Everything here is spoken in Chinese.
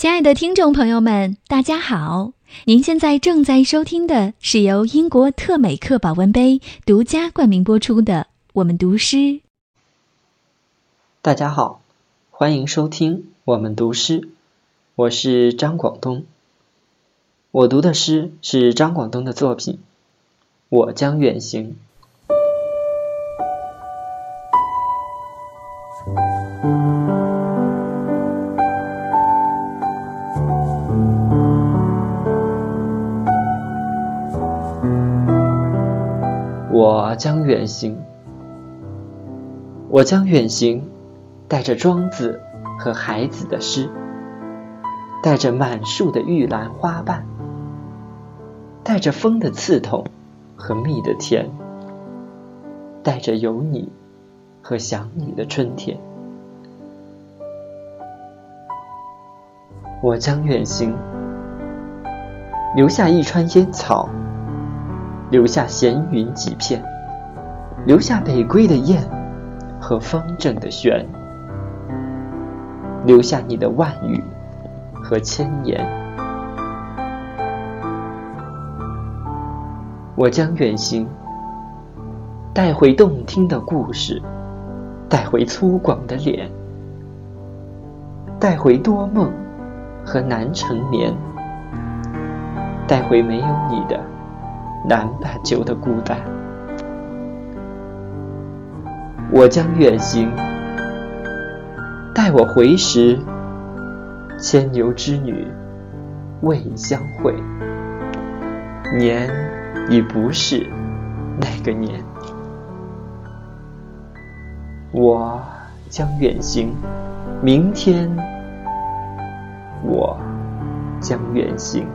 亲爱的听众朋友们，大家好！您现在正在收听的是由英国特美克保温杯独家冠名播出的《我们读诗》。大家好，欢迎收听《我们读诗》，我是张广东。我读的诗是张广东的作品《我将远行》。我将远行，我将远行，带着庄子和孩子的诗，带着满树的玉兰花瓣，带着风的刺痛和蜜的甜，带着有你和想你的春天。我将远行，留下一川烟草。留下闲云几片，留下北归的雁和风筝的弦，留下你的万语和千言。我将远行，带回动听的故事，带回粗犷的脸，带回多梦和难成眠，带回没有你的。南半球的孤单，我将远行。待我回时，牵牛织女未相会，年已不是那个年。我将远行，明天我将远行。